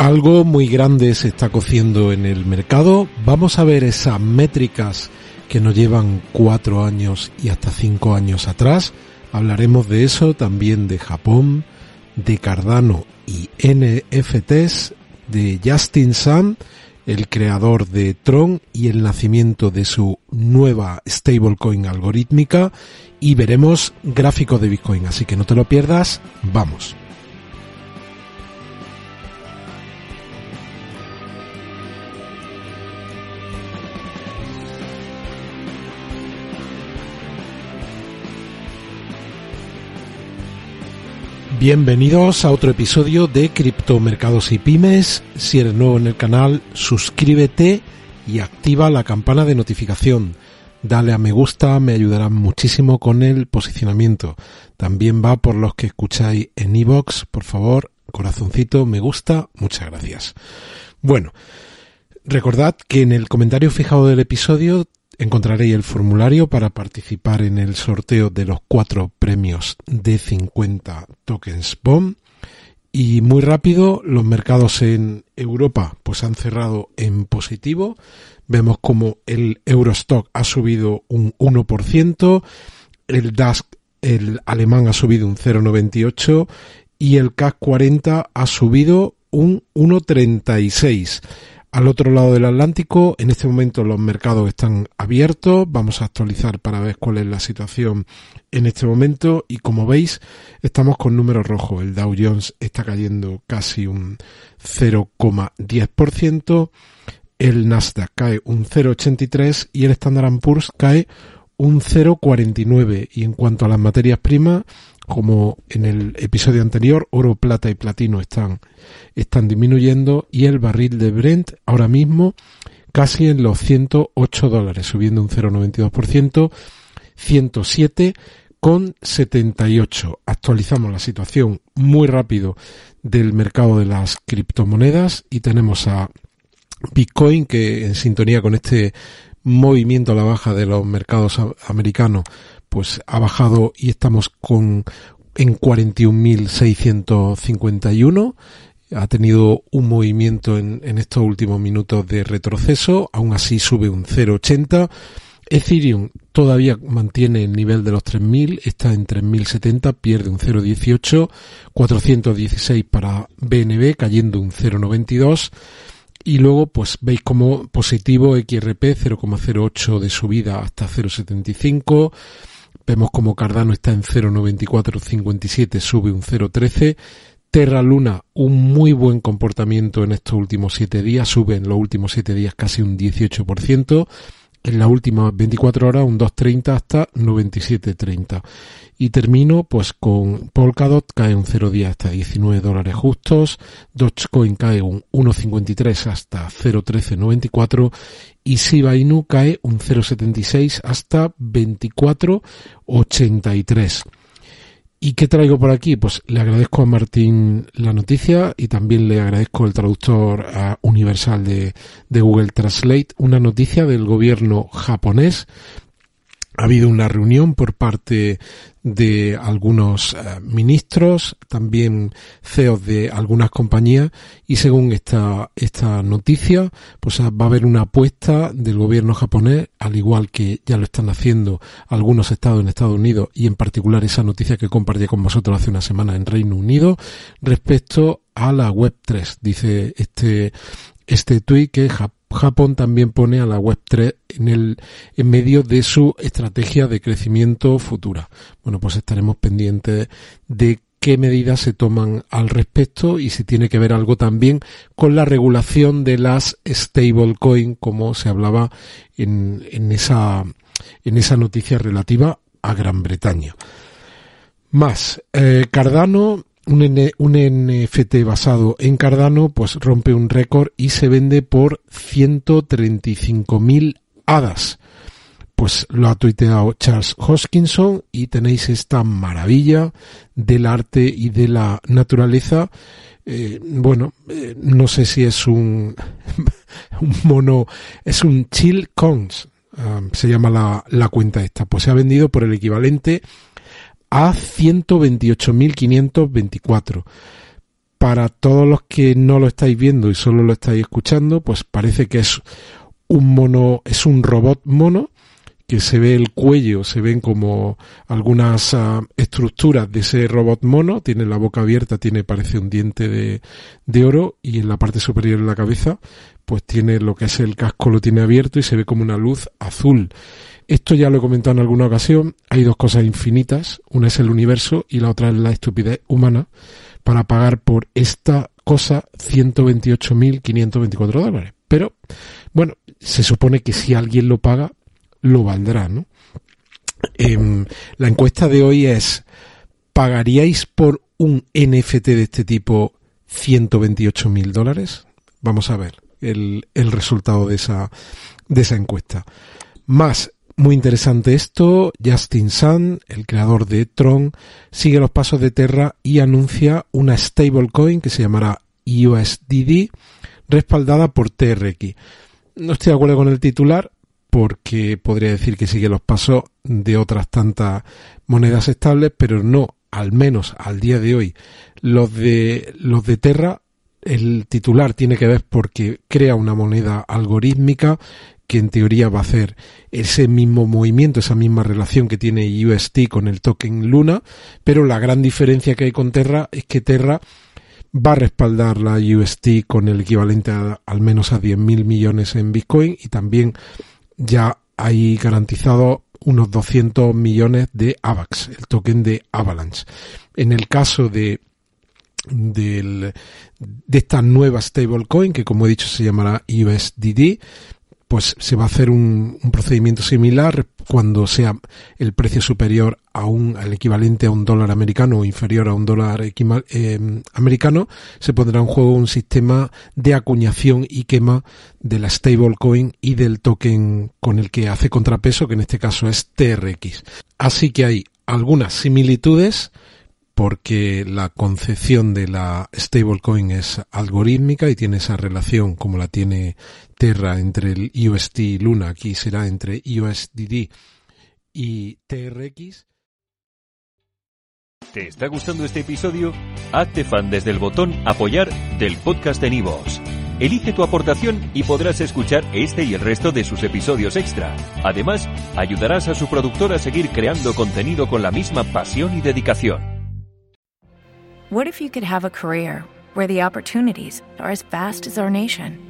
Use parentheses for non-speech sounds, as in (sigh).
Algo muy grande se está cociendo en el mercado. Vamos a ver esas métricas que nos llevan cuatro años y hasta cinco años atrás. Hablaremos de eso, también de Japón, de Cardano y NFTs, de Justin Sun, el creador de Tron y el nacimiento de su nueva stablecoin algorítmica y veremos gráficos de Bitcoin, así que no te lo pierdas, vamos. Bienvenidos a otro episodio de Criptomercados y Pymes. Si eres nuevo en el canal, suscríbete y activa la campana de notificación. Dale a me gusta, me ayudará muchísimo con el posicionamiento. También va por los que escucháis en iVoox, por favor, corazoncito, me gusta, muchas gracias. Bueno, recordad que en el comentario fijado del episodio encontraréis el formulario para participar en el sorteo de los cuatro premios de 50 tokens BOM. Y muy rápido, los mercados en Europa pues han cerrado en positivo. Vemos como el Eurostock ha subido un 1%, el DAX, el alemán ha subido un 0,98 y el CAC 40 ha subido un 1,36. Al otro lado del Atlántico, en este momento los mercados están abiertos. Vamos a actualizar para ver cuál es la situación en este momento. Y como veis, estamos con números rojos. El Dow Jones está cayendo casi un 0,10%. El Nasdaq cae un 0,83 y el Standard Poor's cae un 0,49. Y en cuanto a las materias primas, como en el episodio anterior, oro, plata y platino están, están disminuyendo y el barril de Brent ahora mismo casi en los 108 dólares, subiendo un 0,92%, 107 con 78. Actualizamos la situación muy rápido del mercado de las criptomonedas y tenemos a Bitcoin que en sintonía con este movimiento a la baja de los mercados americanos pues ha bajado y estamos con en 41.651 ha tenido un movimiento en, estos últimos minutos de retroceso, aún así sube un 0,80. Ethereum todavía mantiene el nivel de los 3.000, está en 3.070, pierde un 0,18, 416 para BNB cayendo un 0,92 y luego pues veis como positivo XRP 0,08 de subida hasta 0,75 Vemos como Cardano está en 0.9457, sube un 0.13. Terra Luna, un muy buen comportamiento en estos últimos 7 días, sube en los últimos 7 días casi un 18% en las últimas 24 horas un 2.30 hasta 97.30. Y termino pues con Polkadot cae un 0.10 hasta 19 dólares justos, Dogecoin cae un 1.53 hasta 0.1394 y Shiba Inu cae un 0.76 hasta 24.83. ¿Y qué traigo por aquí? Pues le agradezco a Martín la noticia y también le agradezco el traductor universal de, de Google Translate, una noticia del gobierno japonés ha habido una reunión por parte de algunos uh, ministros, también CEOs de algunas compañías y según esta, esta noticia, pues va a haber una apuesta del gobierno japonés, al igual que ya lo están haciendo algunos estados en Estados Unidos y en particular esa noticia que compartí con vosotros hace una semana en Reino Unido respecto a la Web 3. Dice este, este tuit que Japón Japón también pone a la Web3 en el en medio de su estrategia de crecimiento futura. Bueno, pues estaremos pendientes de qué medidas se toman al respecto y si tiene que ver algo también con la regulación de las stablecoin como se hablaba en, en esa en esa noticia relativa a Gran Bretaña. Más, eh, Cardano un, NFT basado en Cardano pues rompe un récord y se vende por 135.000 hadas. Pues lo ha tuiteado Charles Hoskinson y tenéis esta maravilla del arte y de la naturaleza. Eh, bueno, eh, no sé si es un, (laughs) un mono, es un chill cons, ah, se llama la, la cuenta esta. Pues se ha vendido por el equivalente a 128.524. Para todos los que no lo estáis viendo y solo lo estáis escuchando, pues parece que es un mono, es un robot mono que se ve el cuello, se ven como algunas ah, estructuras de ese robot mono, tiene la boca abierta, tiene parece un diente de, de, oro y en la parte superior de la cabeza pues tiene lo que es el casco lo tiene abierto y se ve como una luz azul. Esto ya lo he comentado en alguna ocasión. Hay dos cosas infinitas. Una es el universo y la otra es la estupidez humana para pagar por esta cosa 128.524 dólares. Pero, bueno, se supone que si alguien lo paga, lo valdrá, ¿no? Em, la encuesta de hoy es, ¿pagaríais por un NFT de este tipo 128.000 dólares? Vamos a ver el, el resultado de esa, de esa encuesta. Más muy interesante esto, Justin Sun, el creador de Tron, sigue los pasos de Terra y anuncia una stablecoin que se llamará USDD, respaldada por TRX. No estoy de acuerdo con el titular porque podría decir que sigue los pasos de otras tantas monedas estables, pero no, al menos al día de hoy, los de los de Terra el titular tiene que ver porque crea una moneda algorítmica que en teoría va a hacer ese mismo movimiento, esa misma relación que tiene UST con el token Luna, pero la gran diferencia que hay con Terra es que Terra va a respaldar la UST con el equivalente a, al menos a 10.000 millones en Bitcoin y también ya hay garantizado unos 200 millones de AVAX, el token de Avalanche. En el caso de del, de esta nueva stablecoin que como he dicho se llamará USDD pues se va a hacer un, procedimiento similar cuando sea el precio superior a un, al equivalente a un dólar americano o inferior a un dólar eh, americano, se pondrá en juego un sistema de acuñación y quema de la stablecoin y del token con el que hace contrapeso, que en este caso es TRX. Así que hay algunas similitudes porque la concepción de la stablecoin es algorítmica y tiene esa relación como la tiene Terra entre el UST y Luna, aquí será entre USDD y TRX. ¿Te está gustando este episodio? Hazte fan desde el botón apoyar del podcast de Nivos. Elige tu aportación y podrás escuchar este y el resto de sus episodios extra. Además, ayudarás a su productor a seguir creando contenido con la misma pasión y dedicación. What if you could have a career where the opportunities are as vast as our nation,